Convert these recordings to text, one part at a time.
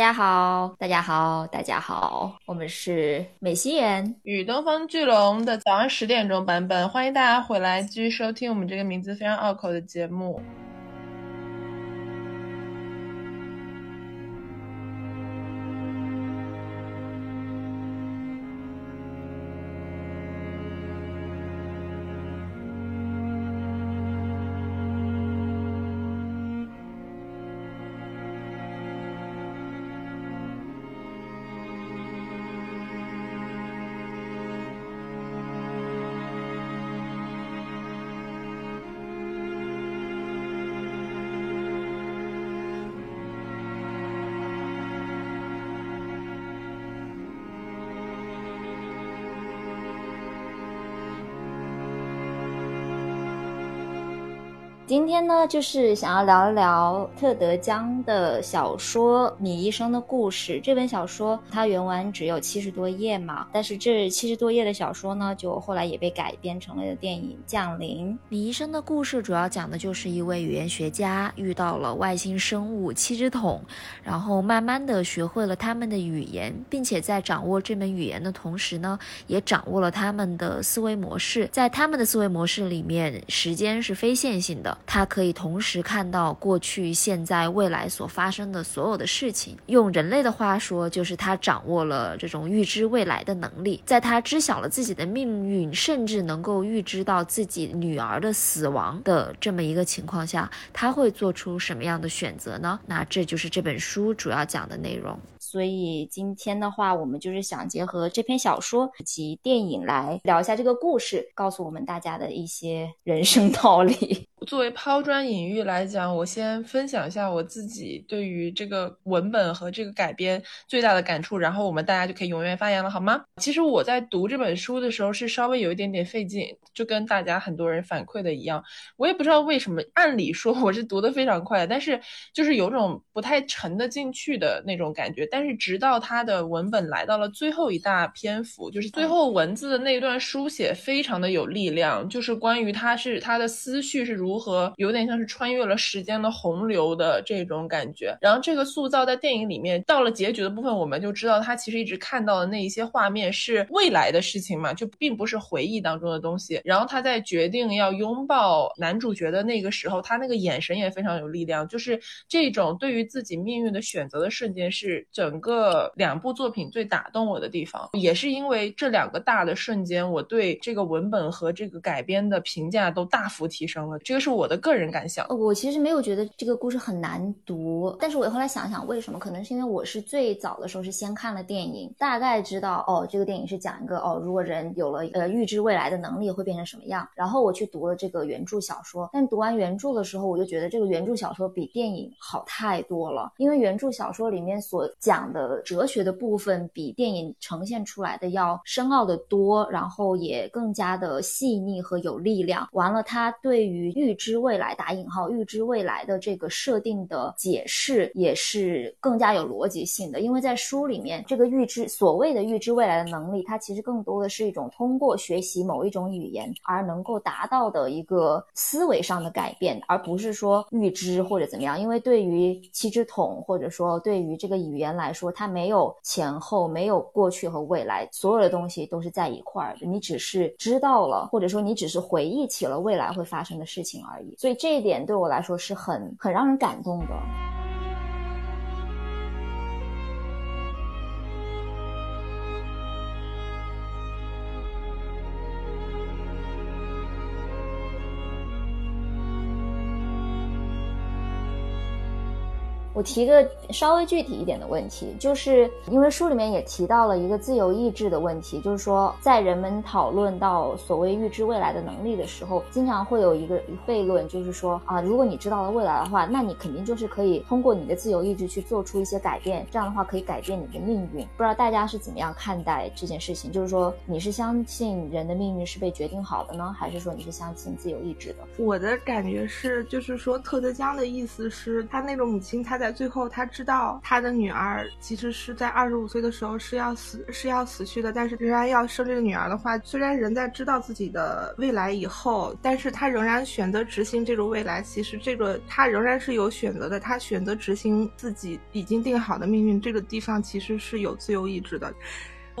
大家好，大家好，大家好，我们是美心妍与东方巨龙的早上十点钟版本，欢迎大家回来继续收听我们这个名字非常拗口的节目。今天呢，就是想要聊一聊特德·江的小说《你一生的故事》这本小说，它原文只有七十多页嘛，但是这七十多页的小说呢，就后来也被改编成了电影《降临》。你一生的故事主要讲的就是一位语言学家遇到了外星生物七只桶，然后慢慢的学会了他们的语言，并且在掌握这门语言的同时呢，也掌握了他们的思维模式。在他们的思维模式里面，时间是非线性的。他可以同时看到过去、现在、未来所发生的所有的事情。用人类的话说，就是他掌握了这种预知未来的能力。在他知晓了自己的命运，甚至能够预知到自己女儿的死亡的这么一个情况下，他会做出什么样的选择呢？那这就是这本书主要讲的内容。所以今天的话，我们就是想结合这篇小说以及电影来聊一下这个故事，告诉我们大家的一些人生道理。作为抛砖引玉来讲，我先分享一下我自己对于这个文本和这个改编最大的感触，然后我们大家就可以踊跃发言了，好吗？其实我在读这本书的时候是稍微有一点点费劲，就跟大家很多人反馈的一样，我也不知道为什么。按理说我是读的非常快，但是就是有种不太沉得进去的那种感觉。但是直到它的文本来到了最后一大篇幅，就是最后文字的那段书写非常的有力量，就是关于他是他的思绪是如。如何有点像是穿越了时间的洪流的这种感觉，然后这个塑造在电影里面，到了结局的部分，我们就知道他其实一直看到的那一些画面是未来的事情嘛，就并不是回忆当中的东西。然后他在决定要拥抱男主角的那个时候，他那个眼神也非常有力量，就是这种对于自己命运的选择的瞬间，是整个两部作品最打动我的地方。也是因为这两个大的瞬间，我对这个文本和这个改编的评价都大幅提升了。这个。是我的个人感想，我其实没有觉得这个故事很难读，但是我后来想想，为什么？可能是因为我是最早的时候是先看了电影，大概知道哦，这个电影是讲一个哦，如果人有了呃预知未来的能力会变成什么样，然后我去读了这个原著小说，但读完原著的时候，我就觉得这个原著小说比电影好太多了，因为原著小说里面所讲的哲学的部分比电影呈现出来的要深奥的多，然后也更加的细腻和有力量。完了，它对于预预知未来打引号，预知未来的这个设定的解释也是更加有逻辑性的，因为在书里面，这个预知所谓的预知未来的能力，它其实更多的是一种通过学习某一种语言而能够达到的一个思维上的改变，而不是说预知或者怎么样。因为对于七只桶或者说对于这个语言来说，它没有前后，没有过去和未来，所有的东西都是在一块儿的。你只是知道了，或者说你只是回忆起了未来会发生的事情。而已，所以这一点对我来说是很很让人感动的。我提个稍微具体一点的问题，就是因为书里面也提到了一个自由意志的问题，就是说在人们讨论到所谓预知未来的能力的时候，经常会有一个悖论，就是说啊，如果你知道了未来的话，那你肯定就是可以通过你的自由意志去做出一些改变，这样的话可以改变你的命运。不知道大家是怎么样看待这件事情？就是说你是相信人的命运是被决定好的呢，还是说你是相信自由意志的？我的感觉是，就是说特德·江的意思是他那种母亲他在。最后他知道他的女儿其实是在二十五岁的时候是要死是要死去的，但是仍然要生这个女儿的话，虽然人在知道自己的未来以后，但是他仍然选择执行这个未来，其实这个他仍然是有选择的，他选择执行自己已经定好的命运，这个地方其实是有自由意志的。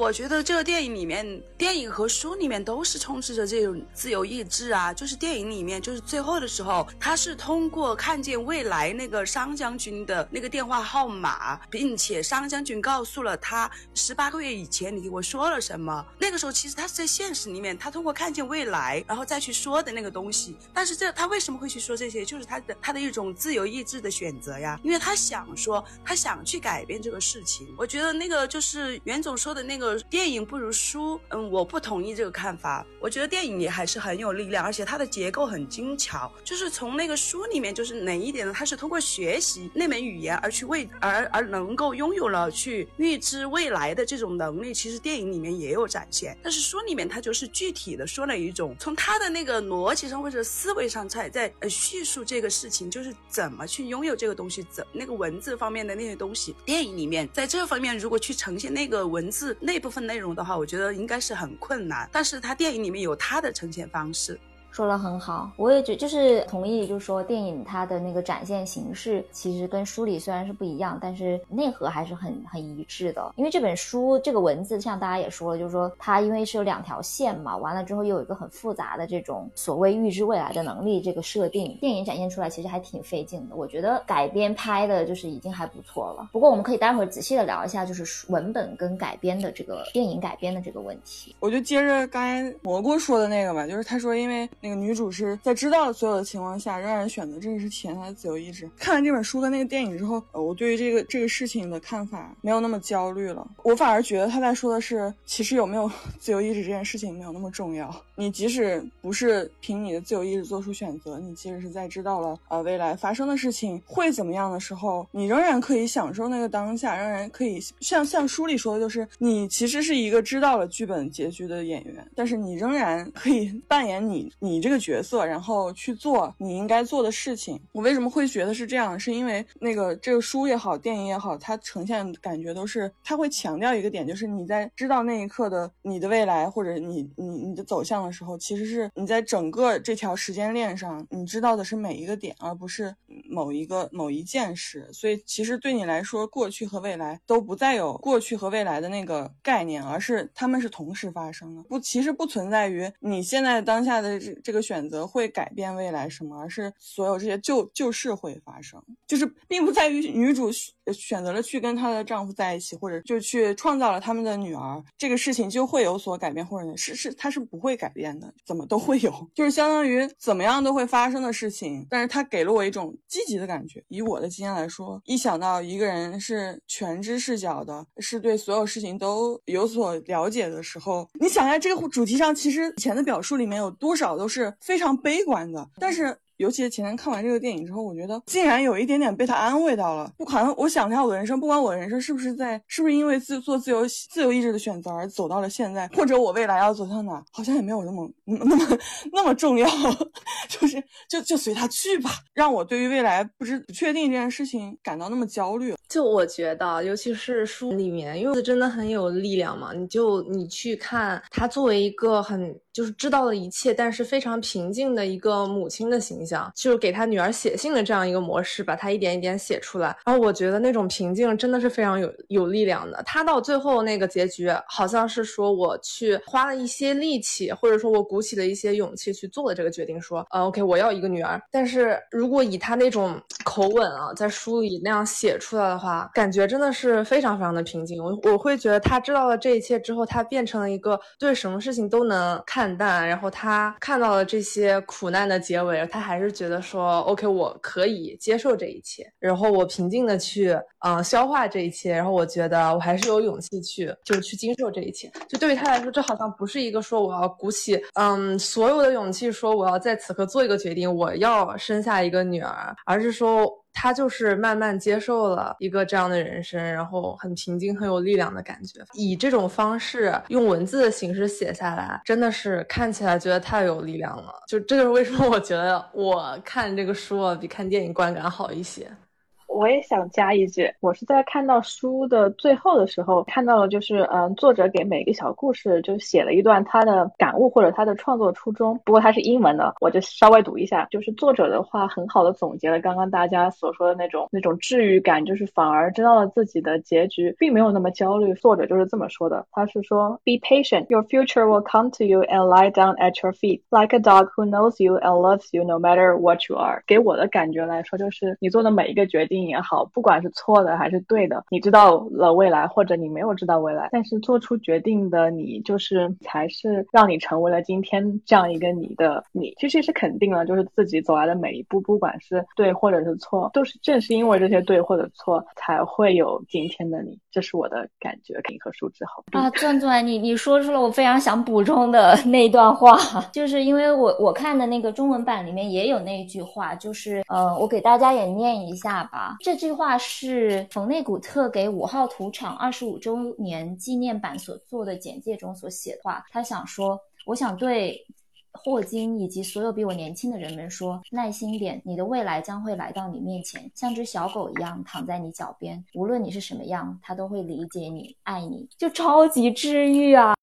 我觉得这个电影里面，电影和书里面都是充斥着这种自由意志啊。就是电影里面，就是最后的时候，他是通过看见未来那个商将军的那个电话号码，并且商将军告诉了他十八个月以前你给我说了什么。那个时候其实他是在现实里面，他通过看见未来，然后再去说的那个东西。但是这他为什么会去说这些？就是他的他的一种自由意志的选择呀，因为他想说，他想去改变这个事情。我觉得那个就是袁总说的那个。电影不如书，嗯，我不同意这个看法。我觉得电影也还是很有力量，而且它的结构很精巧。就是从那个书里面，就是哪一点呢？它是通过学习那门语言而去为而而能够拥有了去预知未来的这种能力。其实电影里面也有展现，但是书里面它就是具体的说了一种，从他的那个逻辑上或者思维上在在叙述这个事情，就是怎么去拥有这个东西，怎那个文字方面的那些东西。电影里面在这方面如果去呈现那个文字那。部分内容的话，我觉得应该是很困难，但是他电影里面有他的呈现方式。说的很好，我也觉就是同意，就是说电影它的那个展现形式其实跟书里虽然是不一样，但是内核还是很很一致的。因为这本书这个文字，像大家也说了，就是说它因为是有两条线嘛，完了之后又有一个很复杂的这种所谓预知未来的能力这个设定，电影展现出来其实还挺费劲的。我觉得改编拍的就是已经还不错了。不过我们可以待会儿仔细的聊一下，就是文本跟改编的这个电影改编的这个问题。我就接着刚才蘑菇说的那个吧，就是他说因为。那女主是在知道所有的情况下，仍然选择，这个是体现她的自由意志。看完这本书和那个电影之后，呃，我对于这个这个事情的看法没有那么焦虑了。我反而觉得他在说的是，其实有没有 自由意志这件事情没有那么重要。你即使不是凭你的自由意志做出选择，你即使是在知道了呃未来发生的事情会怎么样的时候，你仍然可以享受那个当下，仍然可以像像书里说的，就是你其实是一个知道了剧本结局的演员，但是你仍然可以扮演你你。你这个角色，然后去做你应该做的事情。我为什么会觉得是这样？是因为那个这个书也好，电影也好，它呈现感觉都是，它会强调一个点，就是你在知道那一刻的你的未来或者你你你的走向的时候，其实是你在整个这条时间链上，你知道的是每一个点，而不是某一个某一件事。所以其实对你来说，过去和未来都不再有过去和未来的那个概念，而是他们是同时发生的。不，其实不存在于你现在当下的这。这个选择会改变未来什么？而是所有这些旧旧事会发生，就是并不在于女主选择了去跟她的丈夫在一起，或者就去创造了他们的女儿，这个事情就会有所改变，或者是是她是不会改变的，怎么都会有，就是相当于怎么样都会发生的事情。但是她给了我一种积极的感觉。以我的经验来说，一想到一个人是全知视角的，是对所有事情都有所了解的时候，你想一下这个主题上，其实以前的表述里面有多少都。是非常悲观的，但是。尤其是前天看完这个电影之后，我觉得竟然有一点点被他安慰到了。不管我想一下我的人生，不管我的人生是不是在，是不是因为自做自由自由意志的选择而走到了现在，或者我未来要走向哪，好像也没有那么那么那么重要。就是就就随他去吧，让我对于未来不知不确定这件事情感到那么焦虑。就我觉得，尤其是书里面，因为真的很有力量嘛。你就你去看他作为一个很就是知道了一切，但是非常平静的一个母亲的形象。就是给他女儿写信的这样一个模式，把他一点一点写出来。然后我觉得那种平静真的是非常有有力量的。他到最后那个结局，好像是说我去花了一些力气，或者说我鼓起了一些勇气去做了这个决定，说，呃，OK，我要一个女儿。但是如果以他那种口吻啊，在书里那样写出来的话，感觉真的是非常非常的平静。我我会觉得他知道了这一切之后，他变成了一个对什么事情都能看淡，然后他看到了这些苦难的结尾，他还。是觉得说，OK，我可以接受这一切，然后我平静的去，嗯，消化这一切，然后我觉得我还是有勇气去，就去经受这一切。就对于他来说，这好像不是一个说我要鼓起，嗯，所有的勇气说我要在此刻做一个决定，我要生下一个女儿，而是说。他就是慢慢接受了一个这样的人生，然后很平静、很有力量的感觉。以这种方式用文字的形式写下来，真的是看起来觉得太有力量了。就这就是为什么我觉得我看这个书比看电影观感好一些。我也想加一句，我是在看到书的最后的时候看到了，就是嗯，作者给每个小故事就写了一段他的感悟或者他的创作初衷。不过它是英文的，我就稍微读一下。就是作者的话很好的总结了刚刚大家所说的那种那种治愈感，就是反而知道了自己的结局，并没有那么焦虑。作者就是这么说的，他是说：Be patient, your future will come to you and lie down at your feet like a dog who knows you and loves you no matter what you are。给我的感觉来说，就是你做的每一个决定。也好，不管是错的还是对的，你知道了未来，或者你没有知道未来，但是做出决定的你，就是才是让你成为了今天这样一个你的你。其实是肯定了，就是自己走来的每一步，不管是对或者是错，都是正是因为这些对或者错，才会有今天的你。这是我的感觉。银河树之后啊，钻钻，你你说出了我非常想补充的 那段话，就是因为我我看的那个中文版里面也有那一句话，就是呃，我给大家也念一下吧。这句话是冯内古特给五号土场二十五周年纪念版所做的简介中所写的话。他想说：“我想对霍金以及所有比我年轻的人们说，耐心点，你的未来将会来到你面前，像只小狗一样躺在你脚边。无论你是什么样，它都会理解你，爱你，就超级治愈啊！”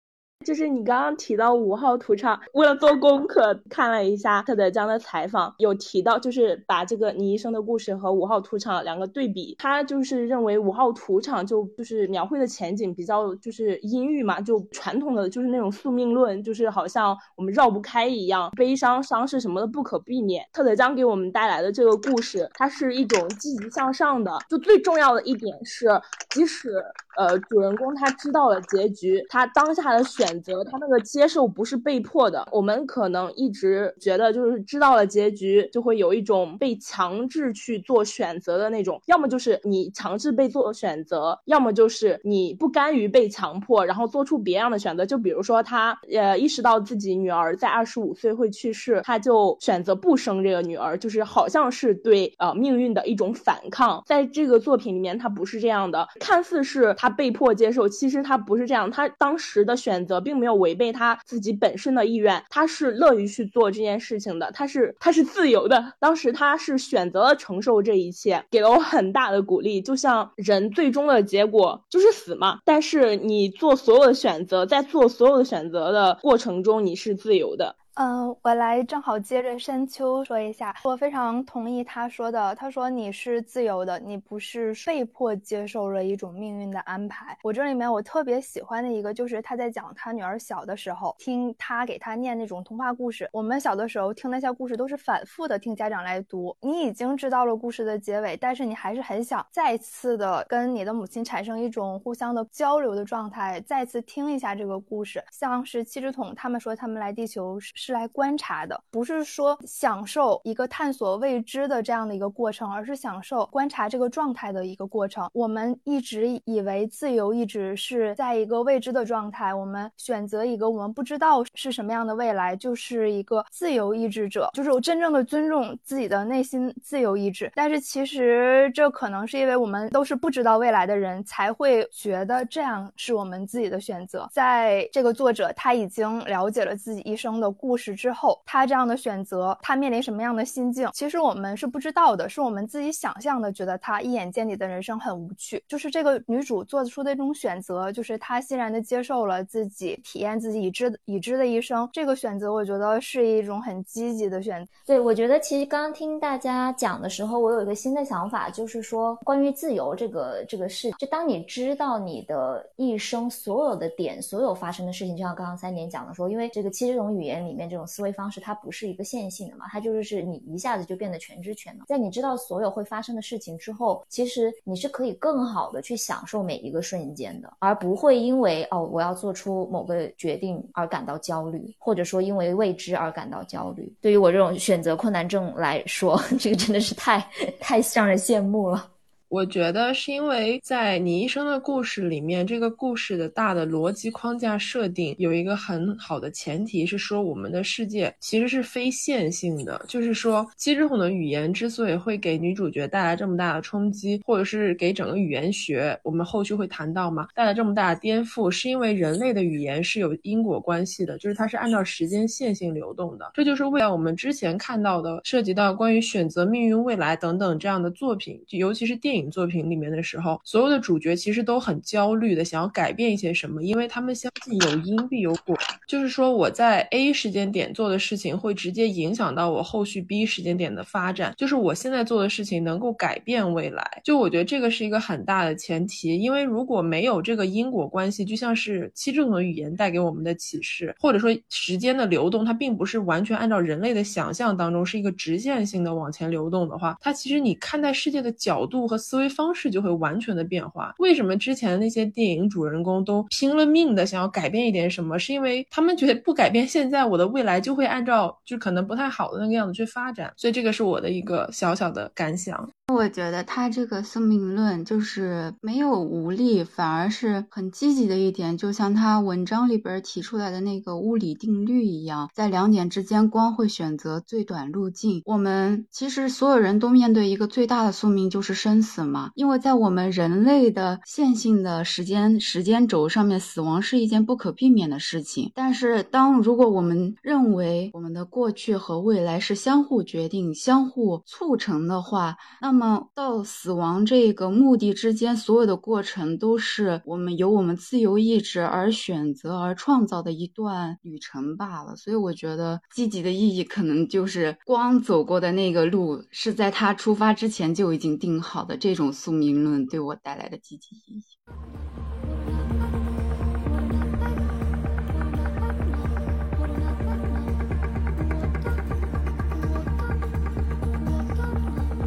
就是你刚刚提到五号土场，为了做功课看了一下特德江的采访，有提到就是把这个倪医生的故事和五号土场两个对比，他就是认为五号土场就就是描绘的前景比较就是阴郁嘛，就传统的就是那种宿命论，就是好像我们绕不开一样，悲伤伤势什么的不可避免。特德江给我们带来的这个故事，它是一种积极向上的，就最重要的一点是，即使呃主人公他知道了结局，他当下的选。选择他那个接受不是被迫的，我们可能一直觉得就是知道了结局就会有一种被强制去做选择的那种，要么就是你强制被做选择，要么就是你不甘于被强迫，然后做出别样的选择。就比如说他呃意识到自己女儿在二十五岁会去世，他就选择不生这个女儿，就是好像是对呃命运的一种反抗。在这个作品里面，他不是这样的，看似是他被迫接受，其实他不是这样，他当时的选择。并没有违背他自己本身的意愿，他是乐于去做这件事情的，他是他是自由的。当时他是选择了承受这一切，给了我很大的鼓励。就像人最终的结果就是死嘛，但是你做所有的选择，在做所有的选择的过程中，你是自由的。嗯，我来正好接着山丘说一下，我非常同意他说的。他说你是自由的，你不是被迫接受了一种命运的安排。我这里面我特别喜欢的一个就是他在讲他女儿小的时候，听他给他念那种童话故事。我们小的时候听那些故事都是反复的听家长来读，你已经知道了故事的结尾，但是你还是很想再次的跟你的母亲产生一种互相的交流的状态，再次听一下这个故事。像是七只桶，他们说他们来地球。是来观察的，不是说享受一个探索未知的这样的一个过程，而是享受观察这个状态的一个过程。我们一直以为自由意志是在一个未知的状态，我们选择一个我们不知道是什么样的未来，就是一个自由意志者，就是我真正的尊重自己的内心自由意志。但是其实这可能是因为我们都是不知道未来的人，才会觉得这样是我们自己的选择。在这个作者他已经了解了自己一生的故。事之后，他这样的选择，他面临什么样的心境？其实我们是不知道的，是我们自己想象的，觉得他一眼见底的人生很无趣。就是这个女主做出的这种选择，就是她欣然的接受了自己体验自己已知已知的一生。这个选择，我觉得是一种很积极的选择。对，我觉得其实刚刚听大家讲的时候，我有一个新的想法，就是说关于自由这个这个事，就当你知道你的一生所有的点，所有发生的事情，就像刚刚三点讲的说，因为这个七种语言里面。这种思维方式，它不是一个线性的嘛，它就是是你一下子就变得全知全能。在你知道所有会发生的事情之后，其实你是可以更好的去享受每一个瞬间的，而不会因为哦我要做出某个决定而感到焦虑，或者说因为未知而感到焦虑。对于我这种选择困难症来说，这个真的是太 太让人羡慕了。我觉得是因为在你一生的故事里面，这个故事的大的逻辑框架设定有一个很好的前提是说，我们的世界其实是非线性的。就是说，七之筒的语言之所以会给女主角带来这么大的冲击，或者是给整个语言学，我们后续会谈到嘛，带来这么大的颠覆，是因为人类的语言是有因果关系的，就是它是按照时间线性流动的。这就是为了我们之前看到的涉及到关于选择命运未来等等这样的作品，尤其是电影。影作品里面的时候，所有的主角其实都很焦虑的，想要改变一些什么，因为他们相信有因必有果，就是说我在 A 时间点做的事情会直接影响到我后续 B 时间点的发展，就是我现在做的事情能够改变未来。就我觉得这个是一个很大的前提，因为如果没有这个因果关系，就像是七种的语言带给我们的启示，或者说时间的流动，它并不是完全按照人类的想象当中是一个直线性的往前流动的话，它其实你看待世界的角度和。思维方式就会完全的变化。为什么之前的那些电影主人公都拼了命的想要改变一点什么？是因为他们觉得不改变现在，我的未来就会按照就可能不太好的那个样子去发展。所以这个是我的一个小小的感想。我觉得他这个宿命论就是没有无力，反而是很积极的一点，就像他文章里边提出来的那个物理定律一样，在两点之间，光会选择最短路径。我们其实所有人都面对一个最大的宿命，就是生死怎么。因为在我们人类的线性的时间时间轴上面，死亡是一件不可避免的事情。但是，当如果我们认为我们的过去和未来是相互决定、相互促成的话，那么那么到死亡这个目的之间，所有的过程都是我们由我们自由意志而选择而创造的一段旅程罢了。所以我觉得积极的意义可能就是光走过的那个路是在他出发之前就已经定好的。这这种宿命论对我带来的积极意义。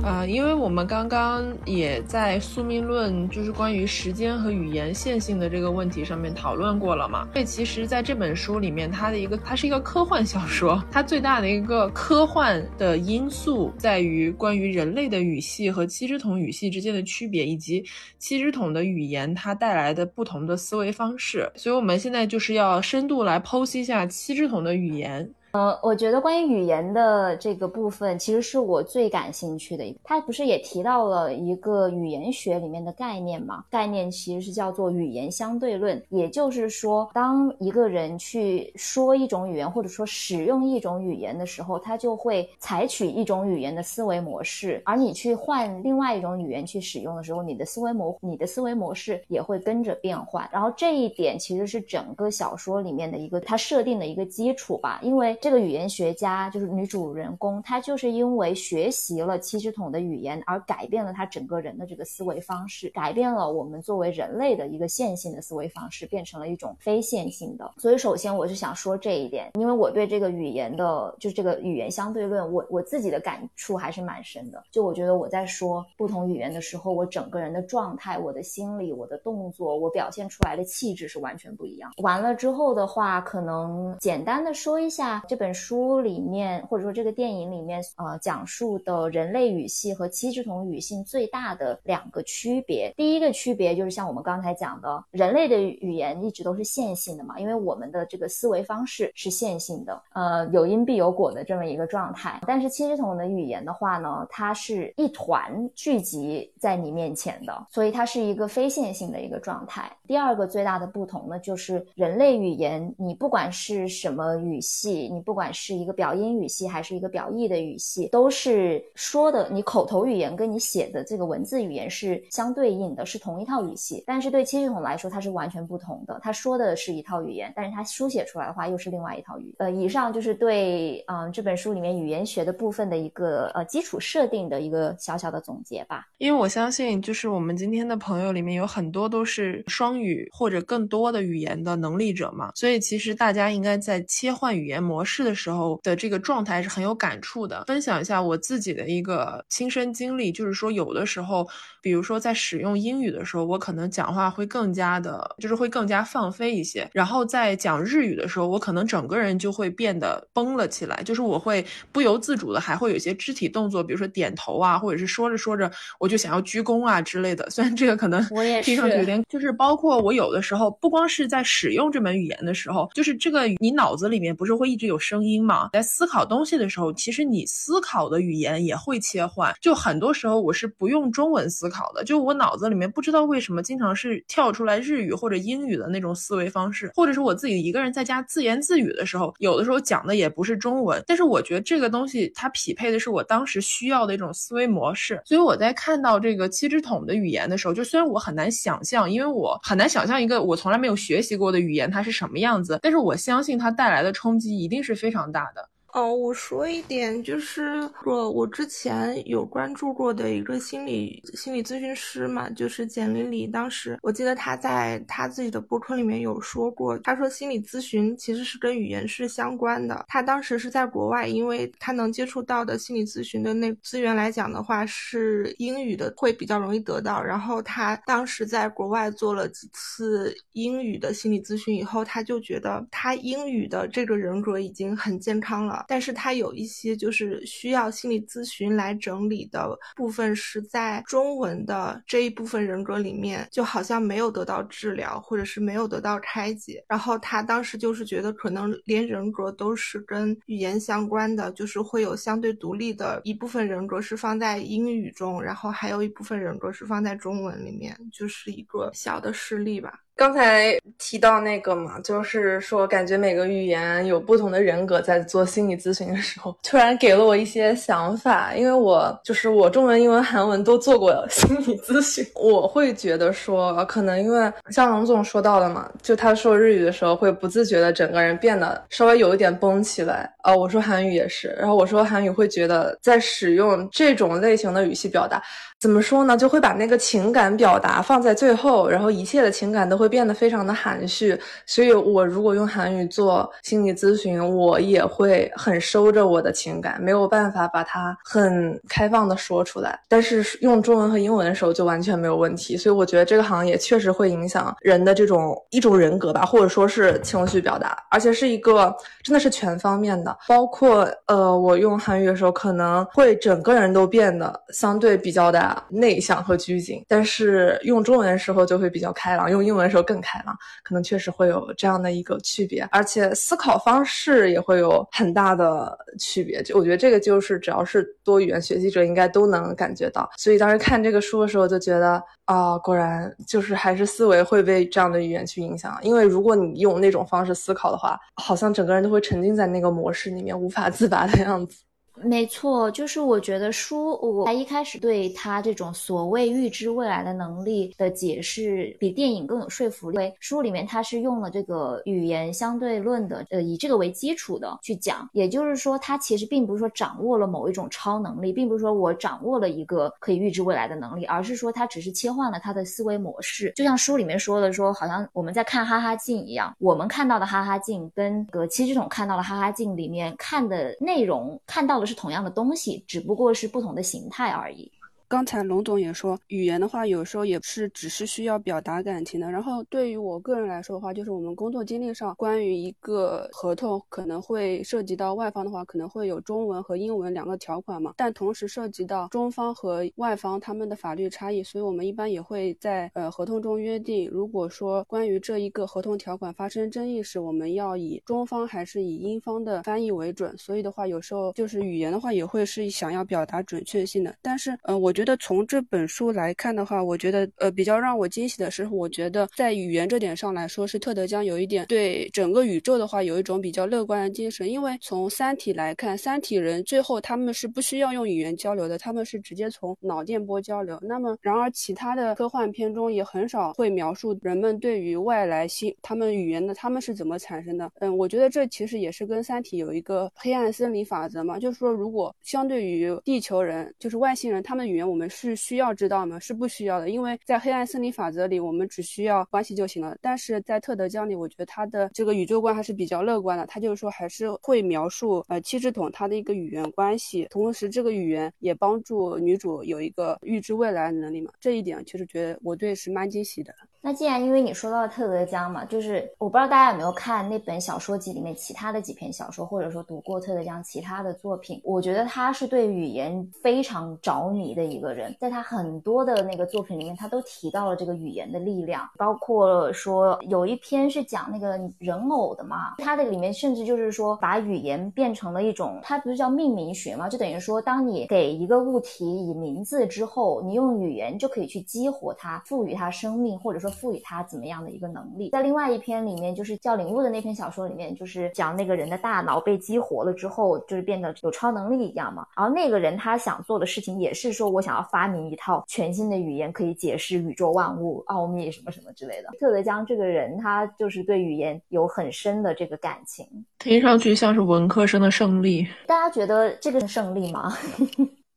啊，因为我们刚刚也在宿命论，就是关于时间和语言线性的这个问题上面讨论过了嘛。所以其实在这本书里面，它的一个它是一个科幻小说，它最大的一个科幻的因素在于关于人类的语系和七只桶语系之间的区别，以及七只桶的语言它带来的不同的思维方式。所以我们现在就是要深度来剖析一下七只桶的语言。呃，我觉得关于语言的这个部分，其实是我最感兴趣的。他不是也提到了一个语言学里面的概念吗？概念其实是叫做语言相对论。也就是说，当一个人去说一种语言，或者说使用一种语言的时候，他就会采取一种语言的思维模式。而你去换另外一种语言去使用的时候，你的思维模你的思维模式也会跟着变换。然后这一点其实是整个小说里面的一个它设定的一个基础吧，因为。这个语言学家就是女主人公，她就是因为学习了七只桶的语言而改变了她整个人的这个思维方式，改变了我们作为人类的一个线性的思维方式，变成了一种非线性的。所以，首先我是想说这一点，因为我对这个语言的，就这个语言相对论，我我自己的感触还是蛮深的。就我觉得我在说不同语言的时候，我整个人的状态、我的心理、我的动作、我表现出来的气质是完全不一样。完了之后的话，可能简单的说一下。这本书里面，或者说这个电影里面，呃，讲述的人类语系和七只桶语系最大的两个区别。第一个区别就是像我们刚才讲的，人类的语言一直都是线性的嘛，因为我们的这个思维方式是线性的，呃，有因必有果的这么一个状态。但是七只桶的语言的话呢，它是一团聚集在你面前的，所以它是一个非线性的一个状态。第二个最大的不同呢，就是人类语言，你不管是什么语系，你不管是一个表音语系还是一个表意的语系，都是说的你口头语言跟你写的这个文字语言是相对应的，是同一套语系。但是对七系统来说，它是完全不同的。他说的是一套语言，但是他书写出来的话又是另外一套语。呃，以上就是对嗯这本书里面语言学的部分的一个呃基础设定的一个小小的总结吧。因为我相信，就是我们今天的朋友里面有很多都是双语或者更多的语言的能力者嘛，所以其实大家应该在切换语言模式。式的时候的这个状态是很有感触的。分享一下我自己的一个亲身经历，就是说有的时候，比如说在使用英语的时候，我可能讲话会更加的，就是会更加放飞一些。然后在讲日语的时候，我可能整个人就会变得崩了起来，就是我会不由自主的还会有一些肢体动作，比如说点头啊，或者是说着说着我就想要鞠躬啊之类的。虽然这个可能我也听上去有点，就是包括我有的时候，不光是在使用这门语言的时候，就是这个你脑子里面不是会一直有声音嘛，在思考东西的时候，其实你思考的语言也会切换。就很多时候我是不用中文思考的，就我脑子里面不知道为什么经常是跳出来日语或者英语的那种思维方式，或者是我自己一个人在家自言自语的时候，有的时候讲的也不是中文，但是我觉得这个东西它匹配的是我当时需要的一种思维模式，所以我在看到这个七只桶的语言的时候，就虽然我很难想象，因为我很难想象一个我从来没有学习过的语言它是什么样子，但是我相信它带来的冲击一定是是非常大的。哦，我说一点，就是我我之前有关注过的一个心理心理咨询师嘛，就是简历里，当时我记得他在他自己的博客里面有说过，他说心理咨询其实是跟语言是相关的。他当时是在国外，因为他能接触到的心理咨询的那资源来讲的话，是英语的会比较容易得到。然后他当时在国外做了几次英语的心理咨询以后，他就觉得他英语的这个人格已经很健康了。但是他有一些就是需要心理咨询来整理的部分，是在中文的这一部分人格里面，就好像没有得到治疗，或者是没有得到开解。然后他当时就是觉得，可能连人格都是跟语言相关的，就是会有相对独立的一部分人格是放在英语中，然后还有一部分人格是放在中文里面，就是一个小的事例吧。刚才提到那个嘛，就是说感觉每个语言有不同的人格，在做心理咨询的时候，突然给了我一些想法。因为我就是我中文、英文、韩文都做过 心理咨询，我会觉得说，可能因为像龙总说到的嘛，就他说日语的时候会不自觉的整个人变得稍微有一点绷起来。啊、我说韩语也是，然后我说韩语会觉得在使用这种类型的语气表达。怎么说呢？就会把那个情感表达放在最后，然后一切的情感都会变得非常的含蓄。所以我如果用韩语做心理咨询，我也会很收着我的情感，没有办法把它很开放的说出来。但是用中文和英文的时候就完全没有问题。所以我觉得这个行业确实会影响人的这种一种人格吧，或者说是情绪表达，而且是一个真的是全方面的，包括呃，我用韩语的时候可能会整个人都变得相对比较的。内向和拘谨，但是用中文的时候就会比较开朗，用英文的时候更开朗，可能确实会有这样的一个区别，而且思考方式也会有很大的区别。就我觉得这个就是只要是多语言学习者应该都能感觉到。所以当时看这个书的时候就觉得啊，果然就是还是思维会被这样的语言去影响，因为如果你用那种方式思考的话，好像整个人都会沉浸在那个模式里面，无法自拔的样子。没错，就是我觉得书，我他一开始对他这种所谓预知未来的能力的解释，比电影更有说服力。因为书里面他是用了这个语言相对论的，呃，以这个为基础的去讲。也就是说，他其实并不是说掌握了某一种超能力，并不是说我掌握了一个可以预知未来的能力，而是说他只是切换了他的思维模式。就像书里面说的，说好像我们在看哈哈镜一样，我们看到的哈哈镜跟个七只桶看到的哈哈镜里面看的内容，看到的是同样的东西，只不过是不同的形态而已。刚才龙总也说，语言的话有时候也是只是需要表达感情的。然后对于我个人来说的话，就是我们工作经历上，关于一个合同可能会涉及到外方的话，可能会有中文和英文两个条款嘛，但同时涉及到中方和外方他们的法律差异，所以我们一般也会在呃合同中约定，如果说关于这一个合同条款发生争议时，我们要以中方还是以英方的翻译为准。所以的话，有时候就是语言的话也会是想要表达准确性的，但是呃，我觉觉得从这本书来看的话，我觉得呃比较让我惊喜的是，我觉得在语言这点上来说，是特德·江有一点对整个宇宙的话有一种比较乐观的精神。因为从《三体》来看，三体人最后他们是不需要用语言交流的，他们是直接从脑电波交流。那么，然而其他的科幻片中也很少会描述人们对于外来星他们语言的他们是怎么产生的。嗯，我觉得这其实也是跟《三体》有一个黑暗森林法则嘛，就是说如果相对于地球人，就是外星人，他们语言我们是需要知道吗？是不需要的，因为在黑暗森林法则里，我们只需要关系就行了。但是在特德江里，我觉得他的这个宇宙观还是比较乐观的。他就是说，还是会描述呃七只桶它的一个语言关系，同时这个语言也帮助女主有一个预知未来的能力嘛。这一点其实觉得我对是蛮惊喜的。那既然因为你说到特德江嘛，就是我不知道大家有没有看那本小说集里面其他的几篇小说，或者说读过特德江其他的作品。我觉得他是对语言非常着迷的一个人，在他很多的那个作品里面，他都提到了这个语言的力量，包括说有一篇是讲那个人偶的嘛，他的里面甚至就是说把语言变成了一种，它不是叫命名学嘛，就等于说当你给一个物体以名字之后，你用语言就可以去激活它，赋予它生命，或者说。赋予它怎么样的一个能力？在另外一篇里面，就是叫《领悟》的那篇小说里面，就是讲那个人的大脑被激活了之后，就是变得有超能力一样嘛。然后那个人他想做的事情也是说，我想要发明一套全新的语言，可以解释宇宙万物奥秘什么什么之类的。特德江这个人，他就是对语言有很深的这个感情，听上去像是文科生的胜利。大家觉得这个是胜利吗？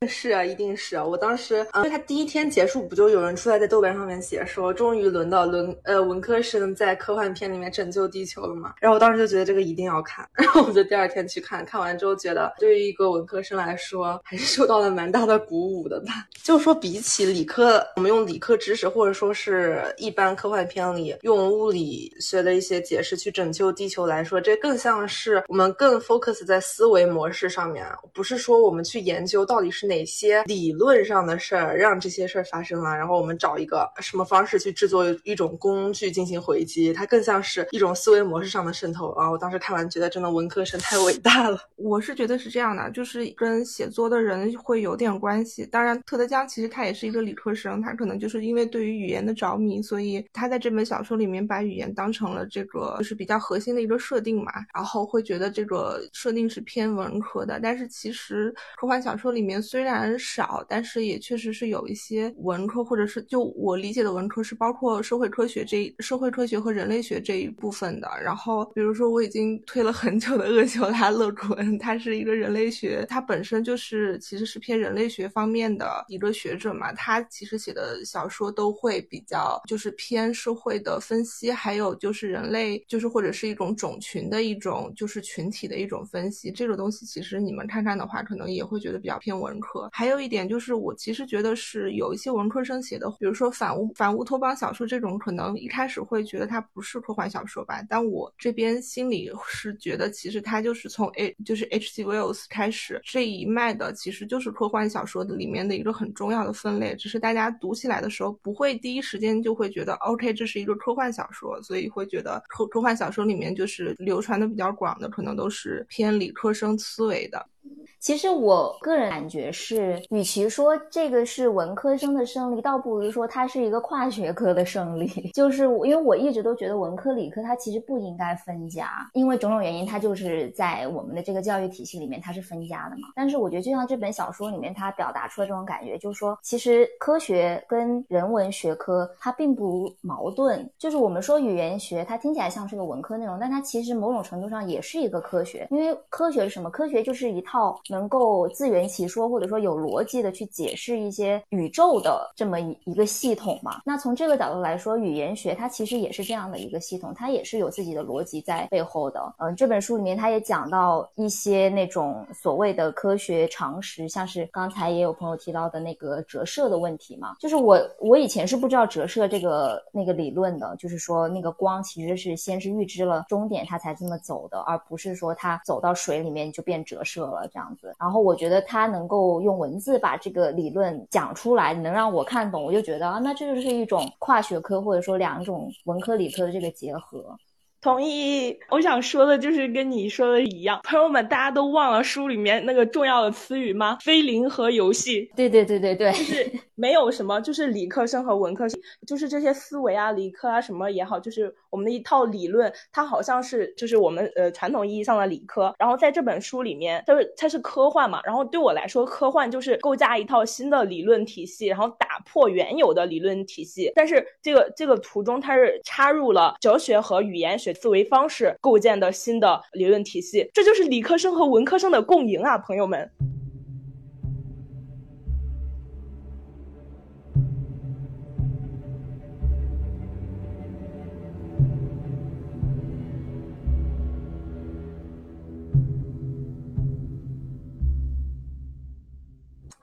是啊，一定是啊！我当时，嗯，他第一天结束，不就有人出来在豆瓣上面写说，终于轮到轮呃文科生在科幻片里面拯救地球了嘛？然后我当时就觉得这个一定要看，然后我就第二天去看，看完之后觉得，对于一个文科生来说，还是受到了蛮大的鼓舞的吧。就说，比起理科，我们用理科知识，或者说是一般科幻片里用物理学的一些解释去拯救地球来说，这更像是我们更 focus 在思维模式上面，不是说我们去研究到底是哪。哪些理论上的事儿让这些事儿发生了？然后我们找一个什么方式去制作一种工具进行回击？它更像是一种思维模式上的渗透啊！我当时看完觉得真的文科生太伟大了。我是觉得是这样的，就是跟写作的人会有点关系。当然，特德江其实他也是一个理科生，他可能就是因为对于语言的着迷，所以他在这本小说里面把语言当成了这个就是比较核心的一个设定嘛。然后会觉得这个设定是偏文科的，但是其实科幻小说里面虽虽然少，但是也确实是有一些文科，或者是就我理解的文科是包括社会科学这一社会科学和人类学这一部分的。然后，比如说我已经推了很久的厄修拉·勒昆，他是一个人类学，他本身就是其实是偏人类学方面的一个学者嘛。他其实写的小说都会比较就是偏社会的分析，还有就是人类就是或者是一种种群的一种就是群体的一种分析。这个东西其实你们看看的话，可能也会觉得比较偏文科。还有一点就是，我其实觉得是有一些文科生写的，比如说反乌反乌托邦小说这种，可能一开始会觉得它不是科幻小说吧。但我这边心里是觉得，其实它就是从 A 就是 H.G. Wells 开始这一脉的，其实就是科幻小说的里面的一个很重要的分类。只是大家读起来的时候，不会第一时间就会觉得 OK，这是一个科幻小说，所以会觉得科科幻小说里面就是流传的比较广的，可能都是偏理科生思维的。其实我个人感觉是，与其说这个是文科生的胜利，倒不如说它是一个跨学科的胜利。就是因为我一直都觉得文科理科它其实不应该分家，因为种种原因，它就是在我们的这个教育体系里面它是分家的嘛。但是我觉得就像这本小说里面它表达出的这种感觉，就是说其实科学跟人文学科它并不矛盾。就是我们说语言学，它听起来像是个文科内容，但它其实某种程度上也是一个科学，因为科学是什么？科学就是一套。能够自圆其说，或者说有逻辑的去解释一些宇宙的这么一一个系统嘛？那从这个角度来说，语言学它其实也是这样的一个系统，它也是有自己的逻辑在背后的。嗯，这本书里面它也讲到一些那种所谓的科学常识，像是刚才也有朋友提到的那个折射的问题嘛。就是我我以前是不知道折射这个那个理论的，就是说那个光其实是先是预知了终点，它才这么走的，而不是说它走到水里面就变折射了这样子。然后我觉得他能够用文字把这个理论讲出来，能让我看懂，我就觉得啊，那这就是一种跨学科或者说两种文科理科的这个结合。同意，我想说的就是跟你说的一样，朋友们，大家都忘了书里面那个重要的词语吗？非零和游戏。对对对对对，就是 没有什么，就是理科生和文科生，就是这些思维啊，理科啊什么也好，就是我们的一套理论，它好像是就是我们呃传统意义上的理科。然后在这本书里面，它是它是科幻嘛，然后对我来说，科幻就是构架一套新的理论体系，然后打破原有的理论体系。但是这个这个途中，它是插入了哲学和语言学。思维方式构建的新的理论体系，这就是理科生和文科生的共赢啊，朋友们。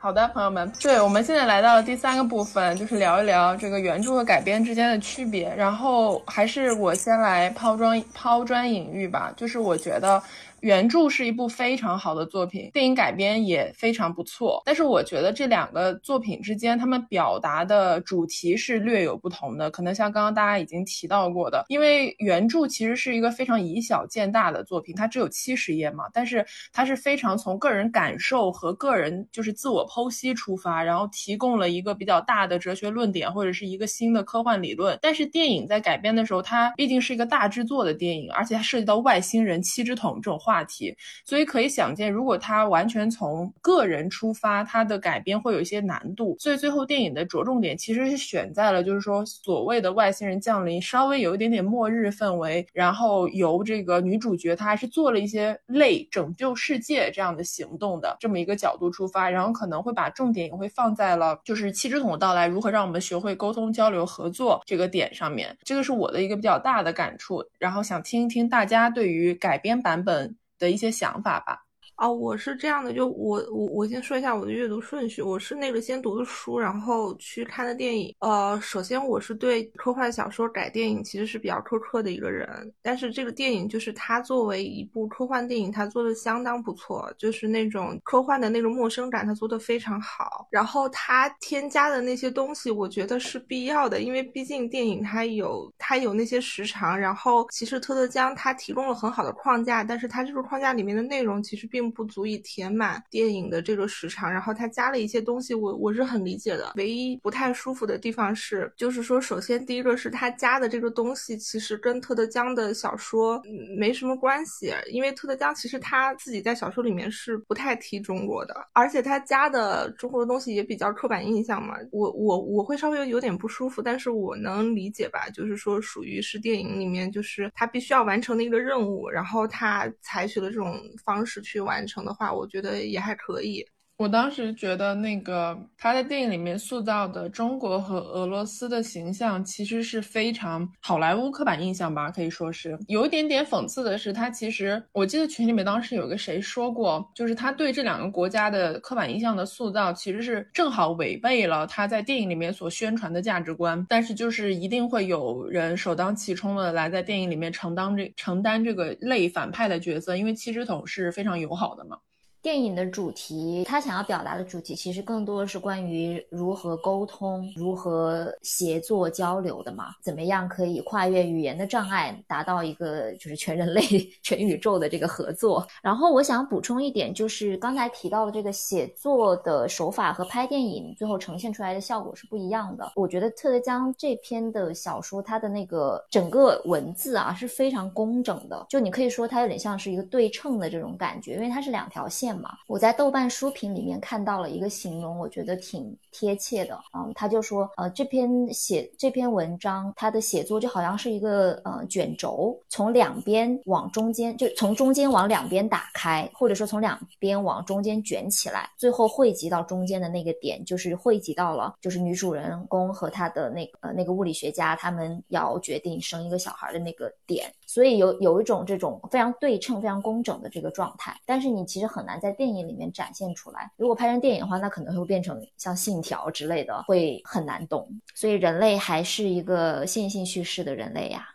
好的，朋友们，对，我们现在来到了第三个部分，就是聊一聊这个原著和改编之间的区别。然后还是我先来抛砖抛砖引玉吧，就是我觉得。原著是一部非常好的作品，电影改编也非常不错。但是我觉得这两个作品之间，他们表达的主题是略有不同的。可能像刚刚大家已经提到过的，因为原著其实是一个非常以小见大的作品，它只有七十页嘛，但是它是非常从个人感受和个人就是自我剖析出发，然后提供了一个比较大的哲学论点或者是一个新的科幻理论。但是电影在改编的时候，它毕竟是一个大制作的电影，而且它涉及到外星人、七只桶这种。话题，所以可以想见，如果他完全从个人出发，他的改编会有一些难度。所以最后电影的着重点其实是选在了，就是说所谓的外星人降临，稍微有一点点末日氛围，然后由这个女主角她还是做了一些类拯救世界这样的行动的这么一个角度出发，然后可能会把重点也会放在了就是七只桶的到来如何让我们学会沟通交流合作这个点上面。这个是我的一个比较大的感触，然后想听一听大家对于改编版本。的一些想法吧。哦，我是这样的，就我我我先说一下我的阅读顺序，我是那个先读的书，然后去看的电影。呃，首先我是对科幻小说改电影其实是比较苛刻的一个人，但是这个电影就是它作为一部科幻电影，它做的相当不错，就是那种科幻的那种陌生感，它做的非常好。然后它添加的那些东西，我觉得是必要的，因为毕竟电影它有它有那些时长。然后其实特德江他提供了很好的框架，但是他这个框架里面的内容其实并。不足以填满电影的这个时长，然后他加了一些东西，我我是很理解的。唯一不太舒服的地方是，就是说，首先第一个是他加的这个东西，其实跟特德江的小说没什么关系，因为特德江其实他自己在小说里面是不太提中国的，而且他加的中国的东西也比较刻板印象嘛。我我我会稍微有点不舒服，但是我能理解吧，就是说属于是电影里面就是他必须要完成的一个任务，然后他采取了这种方式去完。完成的话，我觉得也还可以。我当时觉得，那个他在电影里面塑造的中国和俄罗斯的形象，其实是非常好莱坞刻板印象吧，可以说是有一点点讽刺的是，他其实我记得群里面当时有个谁说过，就是他对这两个国家的刻板印象的塑造，其实是正好违背了他在电影里面所宣传的价值观。但是就是一定会有人首当其冲的来在电影里面承担这承担这个类反派的角色，因为七只桶是非常友好的嘛。电影的主题，他想要表达的主题，其实更多的是关于如何沟通、如何协作交流的嘛？怎么样可以跨越语言的障碍，达到一个就是全人类、全宇宙的这个合作？然后我想补充一点，就是刚才提到的这个写作的手法和拍电影最后呈现出来的效果是不一样的。我觉得特德江这篇的小说，它的那个整个文字啊是非常工整的，就你可以说它有点像是一个对称的这种感觉，因为它是两条线。嘛，我在豆瓣书评里面看到了一个形容，我觉得挺贴切的。嗯，他就说，呃，这篇写这篇文章，它的写作就好像是一个呃卷轴，从两边往中间，就从中间往两边打开，或者说从两边往中间卷起来，最后汇集到中间的那个点，就是汇集到了，就是女主人公和她的那个呃那个物理学家他们要决定生一个小孩的那个点。所以有有一种这种非常对称、非常工整的这个状态，但是你其实很难在电影里面展现出来。如果拍成电影的话，那可能会变成像《信条》之类的，会很难懂。所以人类还是一个线性叙事的人类呀。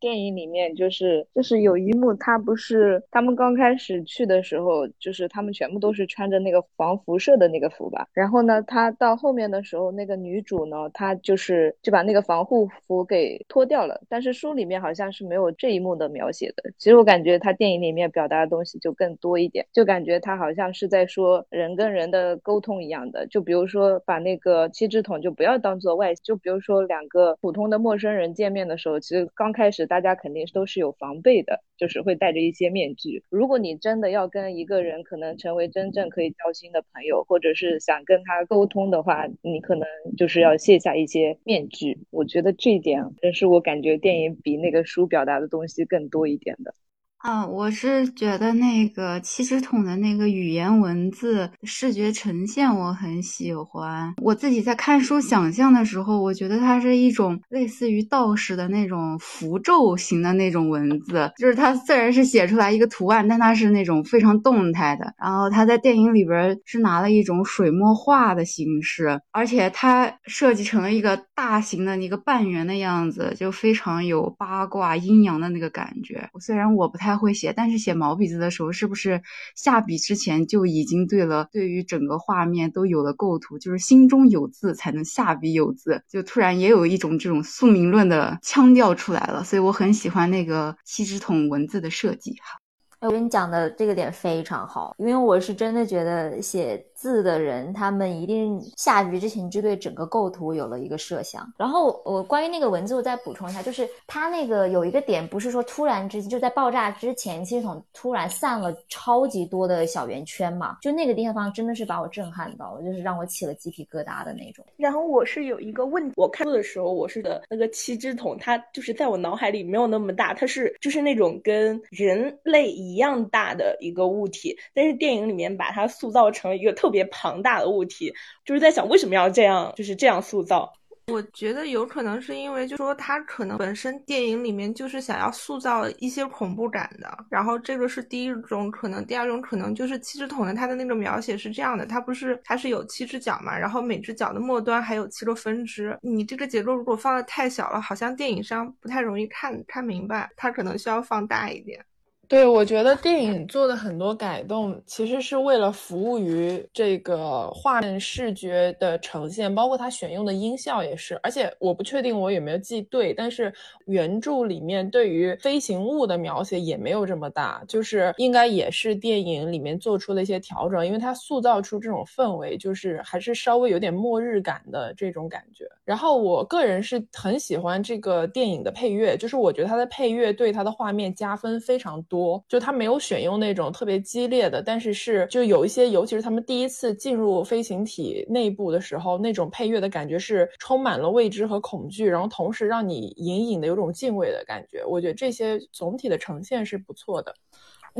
电影里面就是就是有一幕，他不是他们刚开始去的时候，就是他们全部都是穿着那个防辐射的那个服吧。然后呢，他到后面的时候，那个女主呢，她就是就把那个防护服给脱掉了。但是书里面好像是没有这一幕的描写的。其实我感觉他电影里面表达的东西就更多一点，就感觉他好像是在说人跟人的沟通一样的。就比如说把那个七只桶就不要当做外，就比如说两个普通的陌生人见面的时候，其实刚开始。大家肯定都是有防备的，就是会戴着一些面具。如果你真的要跟一个人可能成为真正可以交心的朋友，或者是想跟他沟通的话，你可能就是要卸下一些面具。我觉得这一点，是我感觉电影比那个书表达的东西更多一点的。啊，我是觉得那个七只桶的那个语言文字视觉呈现我很喜欢。我自己在看书想象的时候，我觉得它是一种类似于道士的那种符咒型的那种文字，就是它虽然是写出来一个图案，但它是那种非常动态的。然后它在电影里边是拿了一种水墨画的形式，而且它设计成了一个大型的一个半圆的样子，就非常有八卦阴阳的那个感觉。虽然我不太。太会写，但是写毛笔字的时候，是不是下笔之前就已经对了？对于整个画面都有了构图，就是心中有字才能下笔有字，就突然也有一种这种宿命论的腔调出来了。所以我很喜欢那个七支筒文字的设计哈。我跟你讲的这个点非常好，因为我是真的觉得写。字的人，他们一定下笔之前就对整个构图有了一个设想。然后我关于那个文字，我再补充一下，就是它那个有一个点，不是说突然之间就在爆炸之前，气筒突然散了超级多的小圆圈嘛？就那个地方真的是把我震撼到了，就是让我起了鸡皮疙瘩的那种。然后我是有一个问题，我看的时候，我是的那个七只桶，它就是在我脑海里没有那么大，它是就是那种跟人类一样大的一个物体，但是电影里面把它塑造成一个特。特别庞大的物体，就是在想为什么要这样，就是这样塑造。我觉得有可能是因为，就说他可能本身电影里面就是想要塑造一些恐怖感的，然后这个是第一种可能，第二种可能就是七只桶的它的那个描写是这样的，它不是它是有七只脚嘛，然后每只脚的末端还有七个分支，你这个结构如果放的太小了，好像电影上不太容易看看明白，它可能需要放大一点。对，我觉得电影做的很多改动，其实是为了服务于这个画面视觉的呈现，包括它选用的音效也是。而且我不确定我有没有记对，但是原著里面对于飞行物的描写也没有这么大，就是应该也是电影里面做出了一些调整，因为它塑造出这种氛围，就是还是稍微有点末日感的这种感觉。然后我个人是很喜欢这个电影的配乐，就是我觉得它的配乐对它的画面加分非常多。就他没有选用那种特别激烈的，但是是就有一些，尤其是他们第一次进入飞行体内部的时候，那种配乐的感觉是充满了未知和恐惧，然后同时让你隐隐的有种敬畏的感觉。我觉得这些总体的呈现是不错的。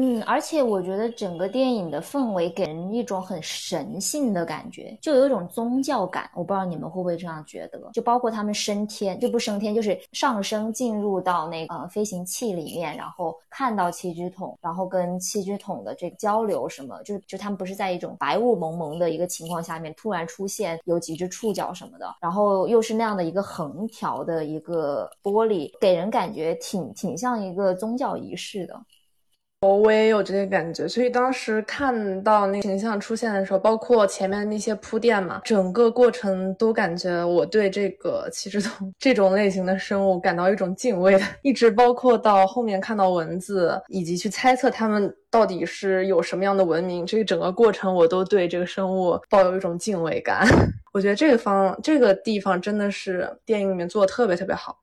嗯，而且我觉得整个电影的氛围给人一种很神性的感觉，就有一种宗教感。我不知道你们会不会这样觉得？就包括他们升天，就不升天，就是上升进入到那个飞行器里面，然后看到七只桶，然后跟七只桶的这个交流什么，就就他们不是在一种白雾蒙蒙的一个情况下面突然出现有几只触角什么的，然后又是那样的一个横条的一个玻璃，给人感觉挺挺像一个宗教仪式的。我我也有这个感觉，所以当时看到那形象出现的时候，包括前面那些铺垫嘛，整个过程都感觉我对这个七只桶这种类型的生物感到一种敬畏的，一直包括到后面看到文字，以及去猜测他们到底是有什么样的文明，这个整个过程我都对这个生物抱有一种敬畏感。我觉得这个方这个地方真的是电影里面做的特别特别好。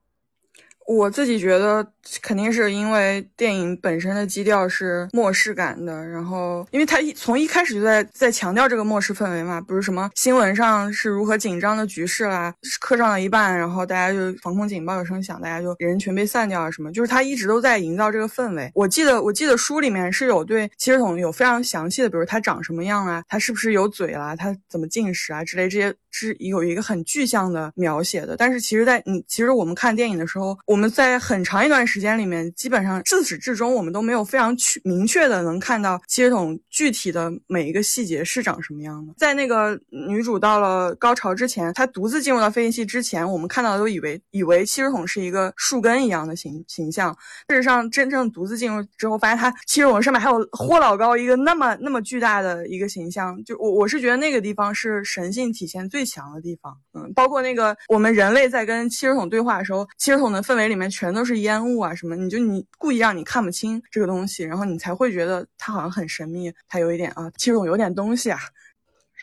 我自己觉得肯定是因为电影本身的基调是末世感的，然后因为它一从一开始就在在强调这个末世氛围嘛，不是什么新闻上是如何紧张的局势啦，课上了一半，然后大家就防空警报有声响，大家就人全被散掉啊什么，就是他一直都在营造这个氛围。我记得我记得书里面是有对七十桶有非常详细的，比如它长什么样啊，它是不是有嘴啦，它怎么进食啊之类这些是有一个很具象的描写的。但是其实，在你其实我们看电影的时候，我。我们在很长一段时间里面，基本上自始至终，我们都没有非常去明确的能看到七十桶具体的每一个细节是长什么样的。在那个女主到了高潮之前，她独自进入到飞行器之前，我们看到的都以为以为七十桶是一个树根一样的形形象。事实上，真正独自进入之后，发现它七十桶上面还有豁老高一个那么那么巨大的一个形象。就我我是觉得那个地方是神性体现最强的地方。嗯，包括那个我们人类在跟七十桶对话的时候，七十桶的氛围。里面全都是烟雾啊什么，你就你故意让你看不清这个东西，然后你才会觉得它好像很神秘，它有一点啊，其实我有点东西啊。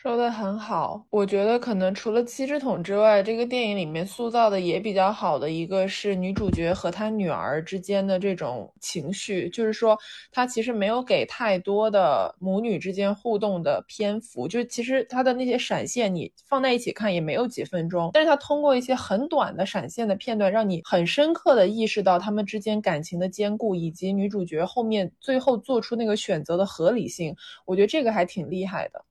说的很好，我觉得可能除了七只桶之外，这个电影里面塑造的也比较好的一个是女主角和她女儿之间的这种情绪，就是说她其实没有给太多的母女之间互动的篇幅，就其实她的那些闪现你放在一起看也没有几分钟，但是她通过一些很短的闪现的片段，让你很深刻的意识到他们之间感情的坚固，以及女主角后面最后做出那个选择的合理性，我觉得这个还挺厉害的。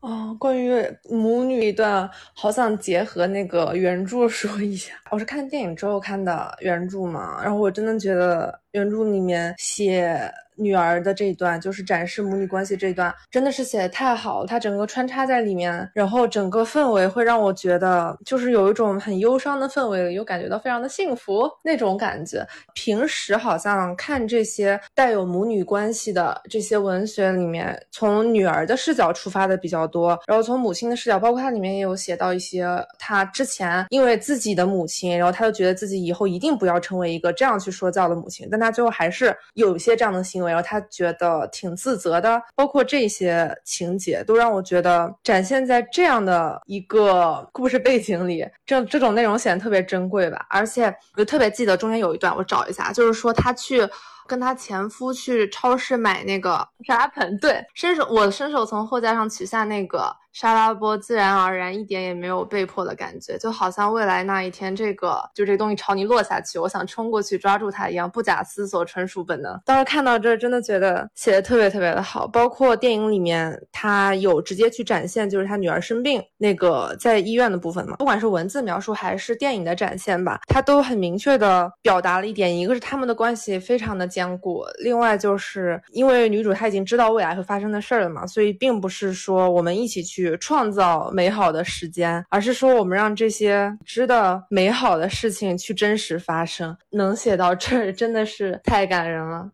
哦，关于母女一段，好想结合那个原著说一下。我是看电影之后看的原著嘛，然后我真的觉得原著里面写。女儿的这一段就是展示母女关系这一段，真的是写的太好了。它整个穿插在里面，然后整个氛围会让我觉得，就是有一种很忧伤的氛围，又感觉到非常的幸福那种感觉。平时好像看这些带有母女关系的这些文学里面，从女儿的视角出发的比较多，然后从母亲的视角，包括它里面也有写到一些她之前因为自己的母亲，然后她就觉得自己以后一定不要成为一个这样去说教的母亲，但她最后还是有一些这样的行为。然后他觉得挺自责的，包括这些情节都让我觉得展现在这样的一个故事背景里，这这种内容显得特别珍贵吧。而且我就特别记得中间有一段，我找一下，就是说他去跟她前夫去超市买那个沙拉 盆，对，伸手我伸手从货架上取下那个。沙拉波自然而然，一点也没有被迫的感觉，就好像未来那一天，这个就这东西朝你落下去，我想冲过去抓住它一样，不假思索，纯属本能。当时看到这，真的觉得写的特别特别的好。包括电影里面，他有直接去展现，就是他女儿生病那个在医院的部分嘛，不管是文字描述还是电影的展现吧，他都很明确的表达了一点：一个是他们的关系非常的坚固，另外就是因为女主她已经知道未来会发生的事儿了嘛，所以并不是说我们一起去。去创造美好的时间，而是说我们让这些值得美好的事情去真实发生。能写到这儿，真的是太感人了。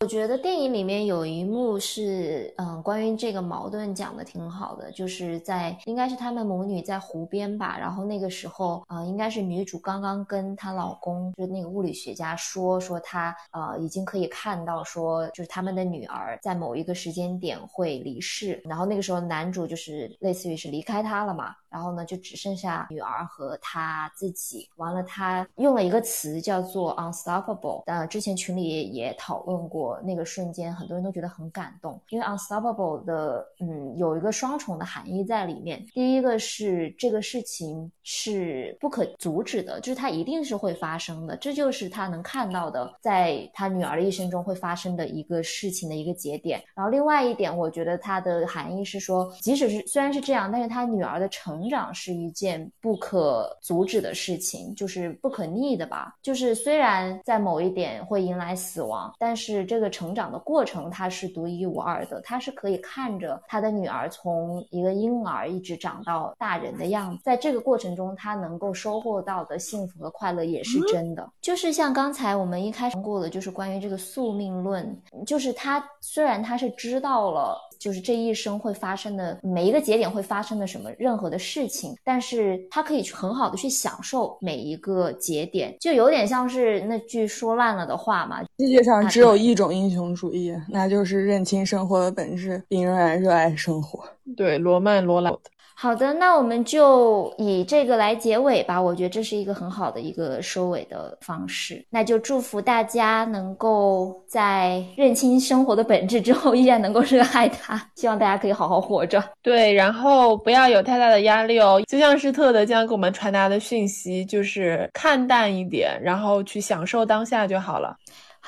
我觉得电影里面有一幕是，嗯，关于这个矛盾讲的挺好的，就是在应该是他们母女在湖边吧，然后那个时候，呃，应该是女主刚刚跟她老公，就是那个物理学家说，说她，呃，已经可以看到，说就是他们的女儿在某一个时间点会离世，然后那个时候男主就是类似于是离开她了嘛。然后呢，就只剩下女儿和他自己。完了，他用了一个词叫做 unstoppable。呃，之前群里也讨论过那个瞬间，很多人都觉得很感动，因为 unstoppable 的，嗯，有一个双重的含义在里面。第一个是这个事情是不可阻止的，就是它一定是会发生的，这就是他能看到的，在他女儿的一生中会发生的一个事情的一个节点。然后另外一点，我觉得它的含义是说，即使是虽然是这样，但是他女儿的成长是一件不可阻止的事情，就是不可逆的吧。就是虽然在某一点会迎来死亡，但是这个成长的过程他是独一无二的。他是可以看着他的女儿从一个婴儿一直长到大人的样子，在这个过程中，他能够收获到的幸福和快乐也是真的。就是像刚才我们一开始过的，就是关于这个宿命论，就是他虽然他是知道了。就是这一生会发生的每一个节点会发生的什么任何的事情，但是他可以去很好的去享受每一个节点，就有点像是那句说烂了的话嘛。世界上只有一种英雄主义，那就是认清生活的本质，并仍然热爱生活。对，罗曼·罗兰。好的，那我们就以这个来结尾吧。我觉得这是一个很好的一个收尾的方式。那就祝福大家能够在认清生活的本质之后，依然能够热爱它。希望大家可以好好活着。对，然后不要有太大的压力哦。就像是特德将给我们传达的讯息，就是看淡一点，然后去享受当下就好了。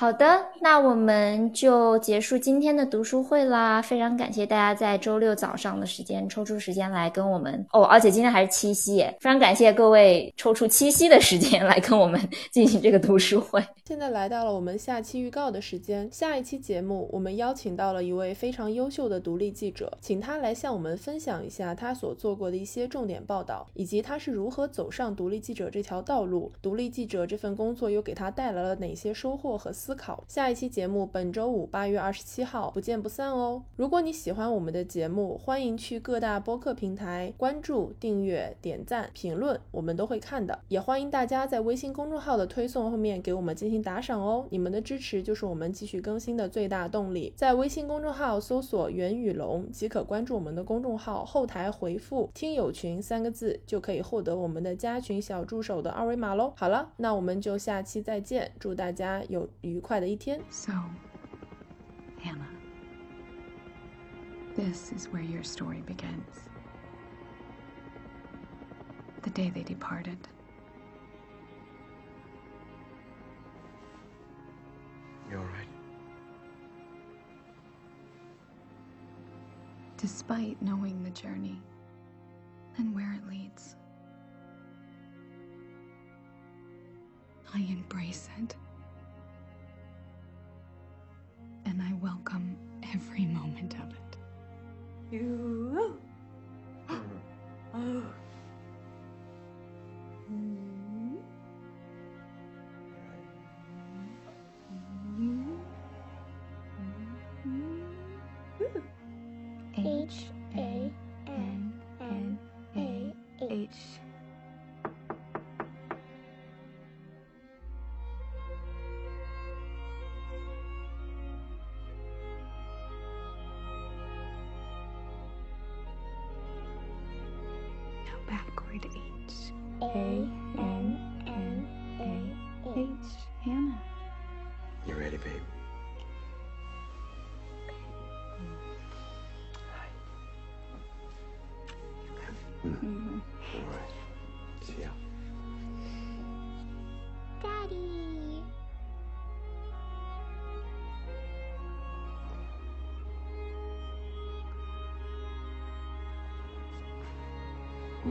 好的，那我们就结束今天的读书会啦。非常感谢大家在周六早上的时间抽出时间来跟我们哦，而且今天还是七夕耶！非常感谢各位抽出七夕的时间来跟我们进行这个读书会。现在来到了我们下期预告的时间。下一期节目，我们邀请到了一位非常优秀的独立记者，请他来向我们分享一下他所做过的一些重点报道，以及他是如何走上独立记者这条道路。独立记者这份工作又给他带来了哪些收获和思。思考。下一期节目本周五八月二十七号不见不散哦。如果你喜欢我们的节目，欢迎去各大播客平台关注、订阅、点赞、评论，我们都会看的。也欢迎大家在微信公众号的推送后面给我们进行打赏哦，你们的支持就是我们继续更新的最大动力。在微信公众号搜索“袁宇龙”即可关注我们的公众号，后台回复“听友群”三个字就可以获得我们的加群小助手的二维码喽。好了，那我们就下期再见，祝大家有愉快的一天。So, Hannah, this is where your story begins. The day they departed. You're right. Despite knowing the journey and where it leads. I embrace it. You.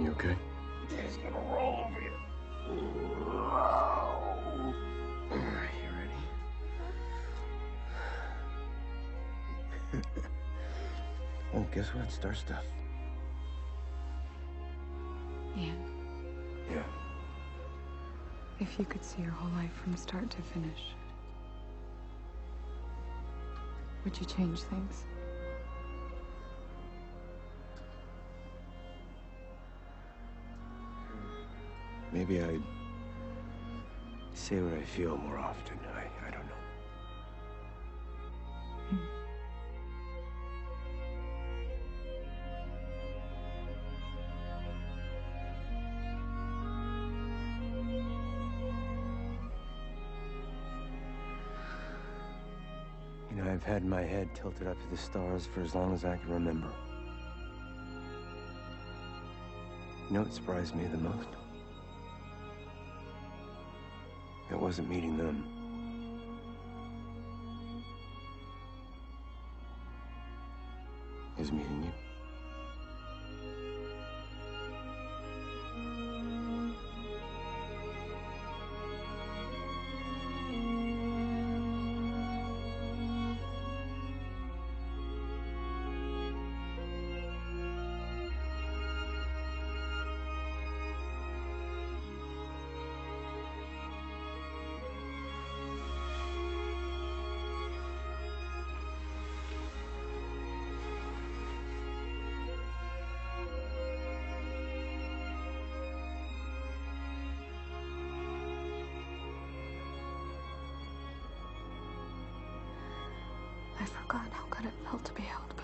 You okay? He's gonna roll over you. All right, you ready? oh, guess what? It's Star stuff. Yeah. Yeah. If you could see your whole life from start to finish, would you change things? Maybe I'd say what I feel more often. I, I don't know. You know, I've had my head tilted up to the stars for as long as I can remember. You know what surprised me the most? Wasn't meeting them. I forgot how good it felt to be held